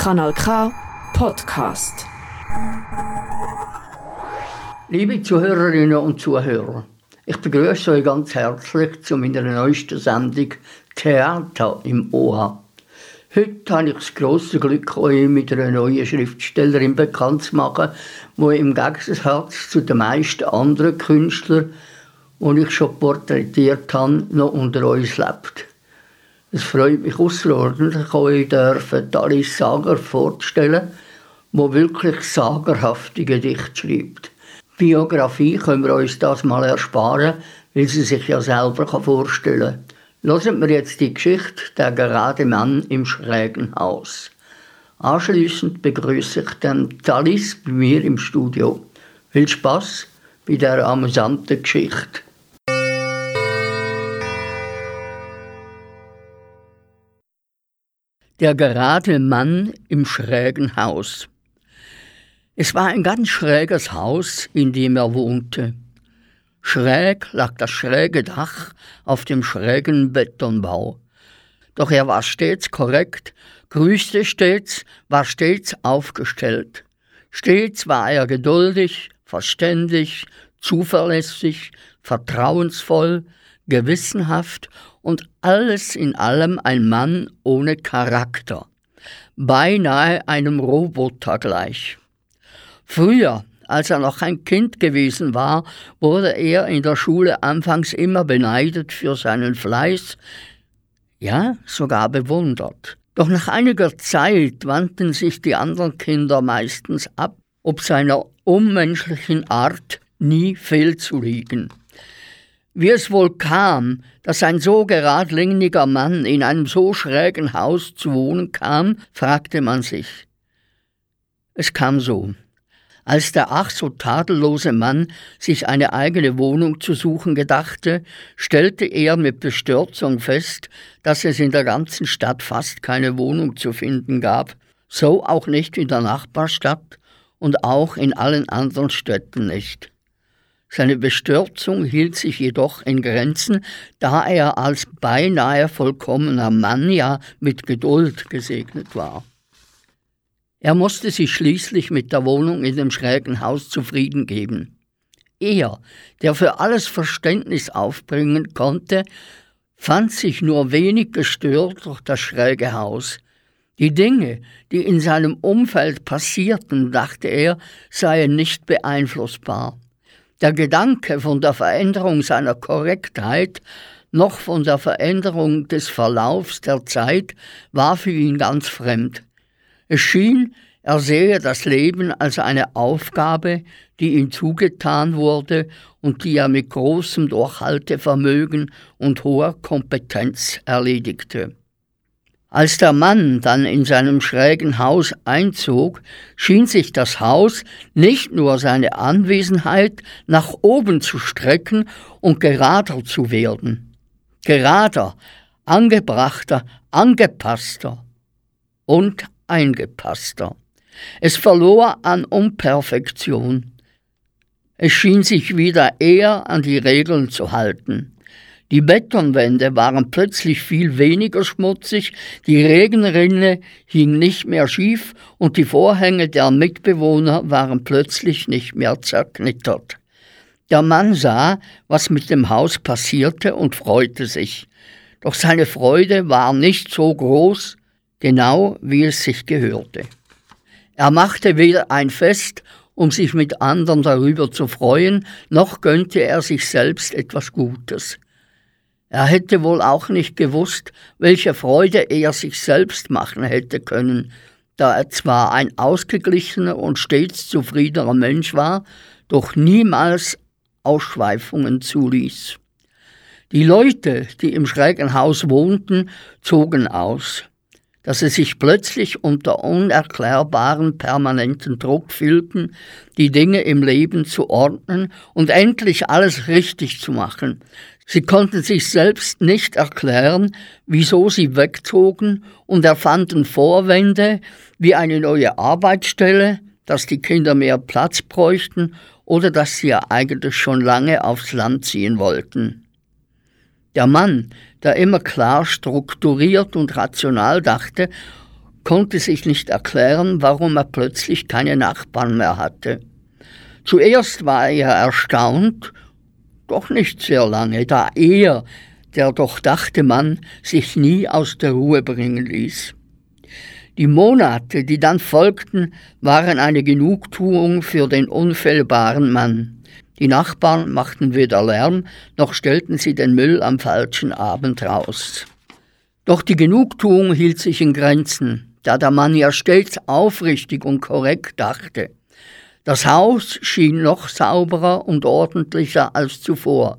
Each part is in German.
Kanal K Podcast. Liebe Zuhörerinnen und Zuhörer, ich begrüße euch ganz herzlich zu meiner neuesten Sendung Theater im OH. Heute habe ich das grosse Glück, euch mit einer neuen Schriftstellerin bekannt zu machen, die im Gegensatz zu den meisten anderen Künstlern, die ich schon porträtiert habe, noch unter uns lebt. Es freut mich außerordentlich, euch dürfen Alice Sager vorzustellen, die wirklich sagerhafte Gedichte schreibt. Biografie können wir uns das mal ersparen, weil sie sich ja selber vorstellen kann. Hören wir jetzt die Geschichte Der gerade Mann im schrägen Haus. Anschließend begrüße ich dann Talis bei mir im Studio. Viel Spaß bei der amüsanten Geschichte. Der gerade Mann im schrägen Haus. Es war ein ganz schräges Haus, in dem er wohnte. Schräg lag das schräge Dach auf dem schrägen Betonbau. Doch er war stets korrekt, grüßte stets, war stets aufgestellt. Stets war er geduldig, verständig, zuverlässig, vertrauensvoll, gewissenhaft und alles in allem ein Mann ohne Charakter, beinahe einem Roboter gleich. Früher, als er noch ein Kind gewesen war, wurde er in der Schule anfangs immer beneidet für seinen Fleiß, ja sogar bewundert. Doch nach einiger Zeit wandten sich die anderen Kinder meistens ab, ob seiner unmenschlichen Art nie fehlzuliegen. Wie es wohl kam, dass ein so geradliniger Mann in einem so schrägen Haus zu wohnen kam, fragte man sich. Es kam so. Als der ach so tadellose Mann sich eine eigene Wohnung zu suchen gedachte, stellte er mit Bestürzung fest, dass es in der ganzen Stadt fast keine Wohnung zu finden gab, so auch nicht in der Nachbarstadt und auch in allen anderen Städten nicht. Seine Bestürzung hielt sich jedoch in Grenzen, da er als beinahe vollkommener Mann ja mit Geduld gesegnet war. Er musste sich schließlich mit der Wohnung in dem schrägen Haus zufrieden geben. Er, der für alles Verständnis aufbringen konnte, fand sich nur wenig gestört durch das schräge Haus. Die Dinge, die in seinem Umfeld passierten, dachte er, seien nicht beeinflussbar. Der Gedanke von der Veränderung seiner Korrektheit noch von der Veränderung des Verlaufs der Zeit war für ihn ganz fremd. Es schien, er sehe das Leben als eine Aufgabe, die ihm zugetan wurde und die er mit großem Durchhaltevermögen und hoher Kompetenz erledigte. Als der Mann dann in seinem schrägen Haus einzog, schien sich das Haus nicht nur seine Anwesenheit nach oben zu strecken und gerader zu werden. Gerader, angebrachter, angepasster und eingepasster. Es verlor an Unperfektion. Es schien sich wieder eher an die Regeln zu halten. Die Betonwände waren plötzlich viel weniger schmutzig, die Regenrinne hing nicht mehr schief und die Vorhänge der Mitbewohner waren plötzlich nicht mehr zerknittert. Der Mann sah, was mit dem Haus passierte und freute sich. Doch seine Freude war nicht so groß, genau wie es sich gehörte. Er machte weder ein Fest, um sich mit anderen darüber zu freuen, noch gönnte er sich selbst etwas Gutes. Er hätte wohl auch nicht gewusst, welche Freude er sich selbst machen hätte können, da er zwar ein ausgeglichener und stets zufriedener Mensch war, doch niemals Ausschweifungen zuließ. Die Leute, die im schrägen Haus wohnten, zogen aus dass sie sich plötzlich unter unerklärbaren permanenten Druck fühlten, die Dinge im Leben zu ordnen und endlich alles richtig zu machen. Sie konnten sich selbst nicht erklären, wieso sie wegzogen und erfanden Vorwände wie eine neue Arbeitsstelle, dass die Kinder mehr Platz bräuchten oder dass sie ja eigentlich schon lange aufs Land ziehen wollten. Der Mann, der immer klar strukturiert und rational dachte, konnte sich nicht erklären, warum er plötzlich keine Nachbarn mehr hatte. Zuerst war er erstaunt, doch nicht sehr lange, da er, der doch dachte man, sich nie aus der Ruhe bringen ließ. Die Monate, die dann folgten, waren eine Genugtuung für den unfehlbaren Mann. Die Nachbarn machten weder Lärm, noch stellten sie den Müll am falschen Abend raus. Doch die Genugtuung hielt sich in Grenzen, da der Mann ja stets aufrichtig und korrekt dachte. Das Haus schien noch sauberer und ordentlicher als zuvor.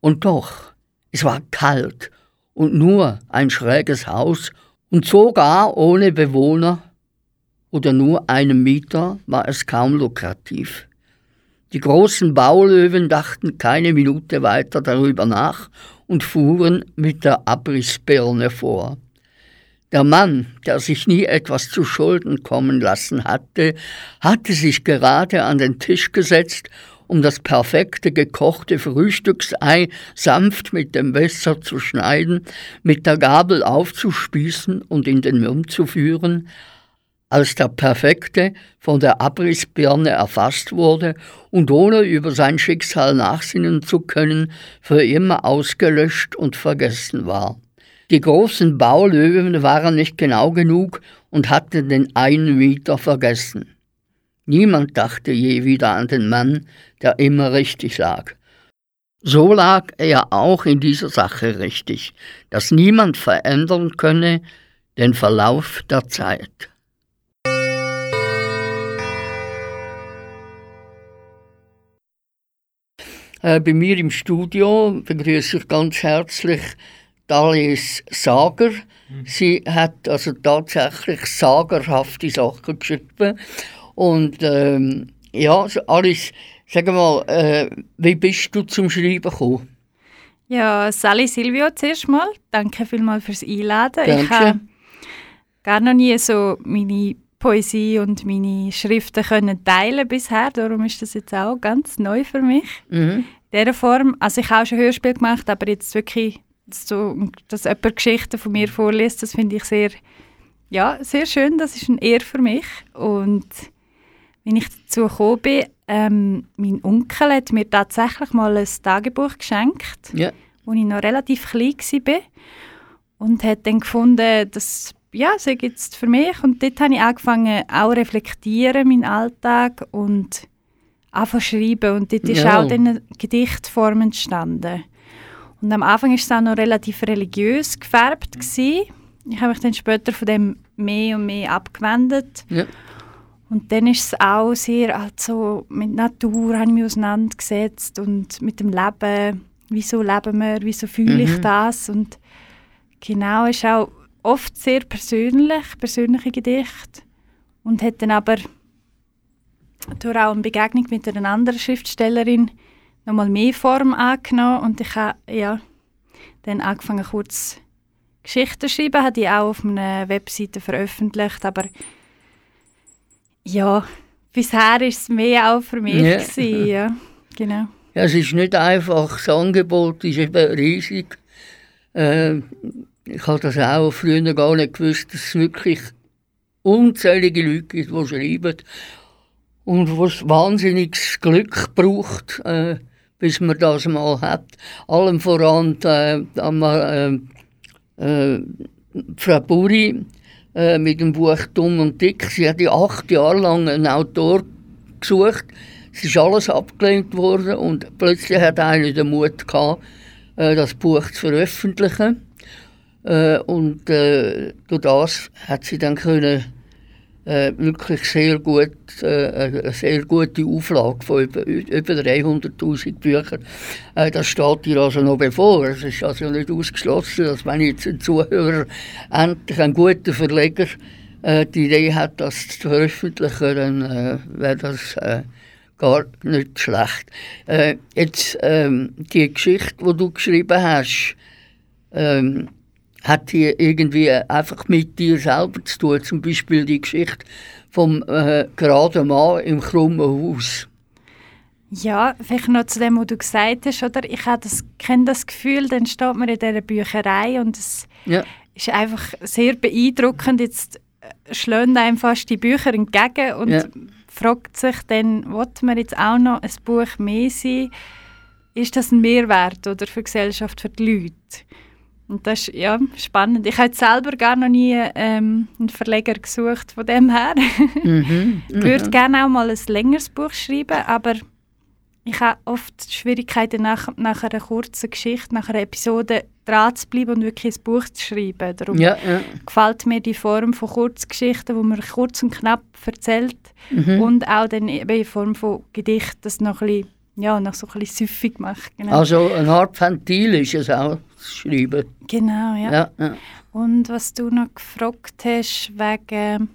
Und doch, es war kalt und nur ein schräges Haus und sogar ohne Bewohner oder nur einem Mieter war es kaum lukrativ. Die großen Baulöwen dachten keine Minute weiter darüber nach und fuhren mit der Abrissbirne vor. Der Mann, der sich nie etwas zu Schulden kommen lassen hatte, hatte sich gerade an den Tisch gesetzt, um das perfekte gekochte Frühstücksei sanft mit dem Messer zu schneiden, mit der Gabel aufzuspießen und in den Mund zu führen, als der Perfekte von der Abrissbirne erfasst wurde und ohne über sein Schicksal nachsinnen zu können, für immer ausgelöscht und vergessen war. Die großen Baulöwen waren nicht genau genug und hatten den einen Mieter vergessen. Niemand dachte je wieder an den Mann, der immer richtig lag. So lag er auch in dieser Sache richtig, dass niemand verändern könne den Verlauf der Zeit. Äh, bei mir im Studio begrüße ich ganz herzlich Dalis Sager. Sie hat also tatsächlich sagerhafte Sachen geschrieben. Und ähm, ja, Alice, sag mal, äh, wie bist du zum Schreiben gekommen? Ja, Sally Silvio zuerst mal. Danke vielmals fürs Einladen. Danke. Ich habe gar noch nie so meine Poesie und meine Schriften können teilen bisher. Darum ist das jetzt auch ganz neu für mich. Mhm. In dieser Form. Also ich habe auch schon Hörspiel gemacht, aber jetzt wirklich, so, dass jemand Geschichten von mir vorliest, das finde ich sehr, ja, sehr schön. Das ist ein Ehr für mich. Und wenn ich dazu gekommen bin, ähm, mein Onkel hat mir tatsächlich mal ein Tagebuch geschenkt, Ja. wo ich noch relativ klein war. Und hat dann gefunden, dass ja, das ist jetzt für mich. Und dort habe ich angefangen, auch reflektieren, meinen Alltag und anfangen zu schreiben. Und dort ist Ja. auch dann eine Gedichtform entstanden. Und am Anfang war es auch noch relativ religiös gefärbt. Gewesen. Ich habe mich dann später von dem mehr und mehr abgewendet. Ja. Und dann ist es auch sehr also mit Natur habe ich mich auseinandergesetzt und mit dem Leben. Wieso leben wir? Wieso fühle ich Mhm. das? Und genau, ist auch oft sehr persönlich, persönliche Gedichte. Und hat dann aber durch auch eine Begegnung mit einer anderen Schriftstellerin nochmal mehr Form angenommen. Und ich habe ja, dann angefangen, kurz Geschichten zu schreiben. Habe die auch auf einer Webseite veröffentlicht. Aber ja, bisher war es mehr auch für mich. Ja. Gewesen, ja. Genau. Ja, es ist nicht einfach, das Angebot ist eben riesig. Äh, ich habe das auch früher gar nicht gewusst, dass es wirklich unzählige Leute gibt, die schreiben und wo es wahnsinniges Glück braucht, äh, bis man das mal hat. Allem voran äh, äh, äh, Frau Buri äh, mit dem Buch Dumm und Dick. Sie hat acht Jahre lang einen Autor gesucht. Es ist alles abgelehnt worden und plötzlich hat einer den Mut gehabt, äh, das Buch zu veröffentlichen. Äh, und durch das hat sie dann können äh, wirklich sehr gut, äh, eine sehr gute Auflage von über, über 300'000 Büchern. Äh, das steht ihr also noch bevor. Es ist also nicht ausgeschlossen, dass wenn jetzt ein Zuhörer endlich ein guter Verleger äh, die Idee hat, das zu veröffentlichen, dann äh, wäre das äh, gar nicht schlecht. Jetzt ähm, die Geschichte, die du geschrieben hast, ähm, hat die irgendwie einfach mit dir selber zu tun. Zum Beispiel die Geschichte vom äh, geraden Mann im krummen Haus. Ja, vielleicht noch zu dem, was du gesagt hast, oder? Ich habe das, kenne das Gefühl, dann steht man in dieser Bücherei und es Ja. ist einfach sehr beeindruckend. Jetzt äh, schlönt einem fast die Bücher entgegen und Ja. fragt sich dann, will man jetzt auch noch ein Buch mehr sein? Ist das ein Mehrwert oder für die Gesellschaft, für die Leute? Und das ist ja, spannend. Ich habe selber gar noch nie ähm, einen Verleger gesucht von dem her. Mhm. Ich würde gerne auch mal ein längeres Buch schreiben, aber ich habe oft Schwierigkeiten, nach, nach einer kurzen Geschichte, nach einer Episode dran zu bleiben und wirklich ein Buch zu schreiben. Darum Ja, ja. gefällt mir die Form von Kurzgeschichten, wo man kurz und knapp erzählt Mhm. und auch dann eben in Form von Gedicht das noch ein bisschen, ja, noch so ein bisschen süffig macht. Genau, Also eine Art Ventil ist es auch, das Schreiben. genau ja. Ja, ja. Und was du noch gefragt hast, wegen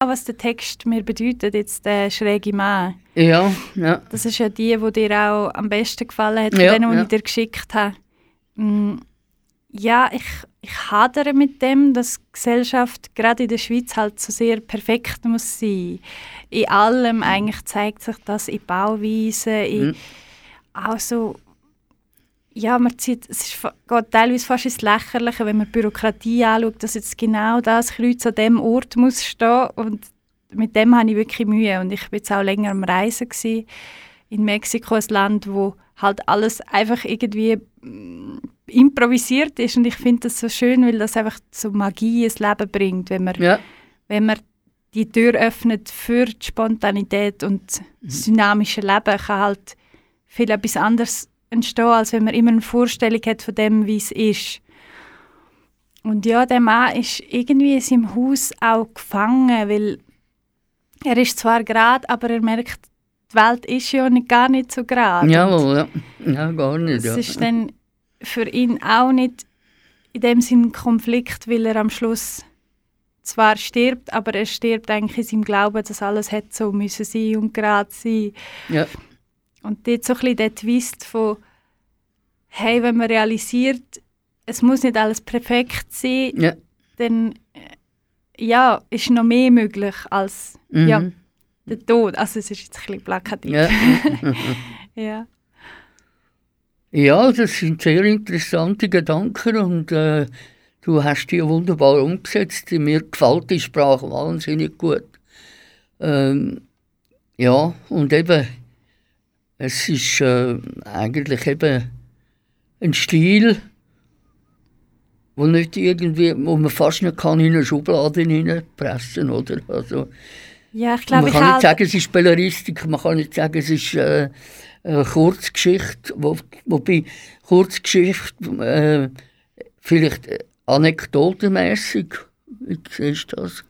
was der Text mir bedeutet, jetzt der schräge Mann. Ja, ja. Das ist ja die, die dir auch am besten gefallen hat, von Ja, denen, die ja. ich dir geschickt habe. Mm, Ja, ich, ich hadere mit dem, dass die Gesellschaft gerade in der Schweiz halt so sehr perfekt muss sein. In allem eigentlich zeigt sich das in Bauweisen, in Mhm. auch so ja, man zieht, es ist, geht teilweise fast ins Lächerliche, wenn man Bürokratie anschaut, dass jetzt genau das Kreuz an dem Ort muss stehen und mit dem habe ich wirklich Mühe und ich war jetzt auch länger am Reisen gewesen, in Mexiko, ein Land, wo halt alles einfach irgendwie mm, improvisiert ist und ich finde das so schön, weil das einfach so Magie ins Leben bringt, wenn man, ja. wenn man die Tür öffnet für die Spontanität und das dynamische Leben, kann halt viel etwas anderes entstehen, als wenn man immer eine Vorstellung hat von dem, wie es ist. Und ja, der Mann ist irgendwie in seinem Haus auch gefangen, weil er ist zwar gerade, aber er merkt, die Welt ist ja nicht, gar nicht so gerade. Jawohl, ja. Ja, gar nicht. Es Ja. ist dann für ihn auch nicht in dem Sinn Konflikt, weil er am Schluss zwar stirbt, aber er stirbt eigentlich in seinem Glauben, dass alles hätte so müssen sein und gerade sein. Ja. Und dort so ein bisschen der Twist von, hey, wenn man realisiert, es muss nicht alles perfekt sein, Ja. dann äh, ja, ist noch mehr möglich als Mhm. ja, der Tod. Also es ist jetzt ein bisschen plakativ. Ja. ja. ja, das sind sehr interessante Gedanken und äh, du hast die wunderbar umgesetzt. Mir gefällt die Sprache wahnsinnig gut. Ähm, ja, und eben, es ist äh, eigentlich eben ein Stil, wo nicht irgendwie, wo man fast nicht kann in eine Schublade hineinpressen, oder? Also, Ja, ich glaube, man ich kann nicht halt, sagen, es ist Belleristik, man kann nicht sagen, es ist äh, eine Kurzgeschichte, wo, wobei Kurzgeschichte äh, vielleicht anekdotenmässig, du das?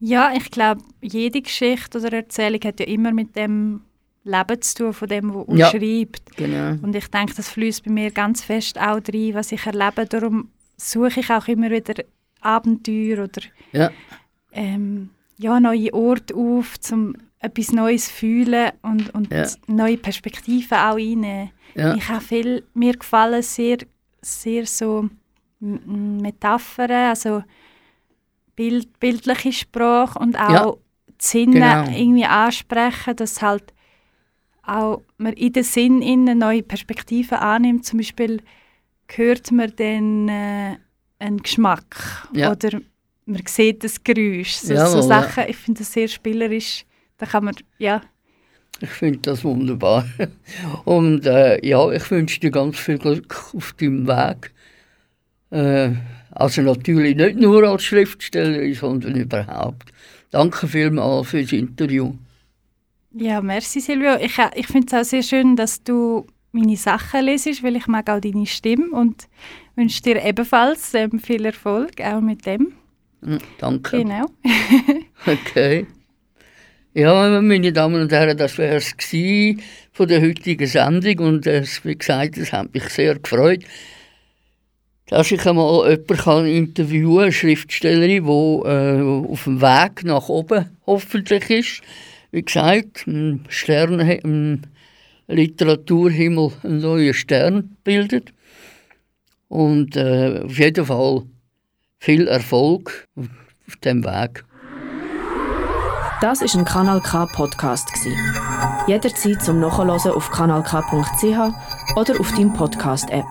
Ja, ich glaube, jede Geschichte oder Erzählung hat ja immer mit dem Leben zu tun, von dem, was Ja. schreibt. Genau. Und ich denke, das fließt bei mir ganz fest auch rein, was ich erlebe. Darum suche ich auch immer wieder Abenteuer oder Ja, ähm, ja, neue Orte auf, um etwas Neues zu fühlen und, und Ja. neue Perspektiven auch reinnehmen. ja, Ich habe viel, mir gefallen sehr, sehr so Metaphern, also Bild, bildliche Sprache und auch Ja, die Sinne genau. irgendwie ansprechen, dass halt auch man in den Sinn innen neue Perspektiven annimmt. Zum Beispiel hört man dann äh, einen Geschmack Ja. oder man sieht das Geräusch. So, Jawohl, so. Sachen, ich finde das sehr spielerisch. Da kann man, ja, ich finde das wunderbar. Und äh, ja, ich wünsche dir ganz viel Glück auf deinem Weg. Äh, also natürlich nicht nur als Schriftstellerin, sondern überhaupt. Danke vielmals für das Interview. Ja, merci Silvio. Ich, äh, ich finde es auch sehr schön, dass du meine Sachen lesest, weil ich mag auch deine Stimme und wünsche dir ebenfalls ähm, viel Erfolg, auch mit dem. Hm, Danke. Genau. Okay. Ja, meine Damen und Herren, das wäre es von der heutigen Sendung und es, wie gesagt, es hat mich sehr gefreut, dass ich einmal jemanden kann interviewen kann, eine Schriftstellerin, die äh, auf dem Weg nach oben hoffentlich ist. Wie gesagt, ein Stern, ein Literaturhimmel einen neuen Stern bildet. Und äh, auf jeden Fall viel Erfolg auf dem Weg. Das ist ein Kanal K Podcast. Jederzeit zum Nachhören auf kanalk.ch oder auf deinem Podcast App.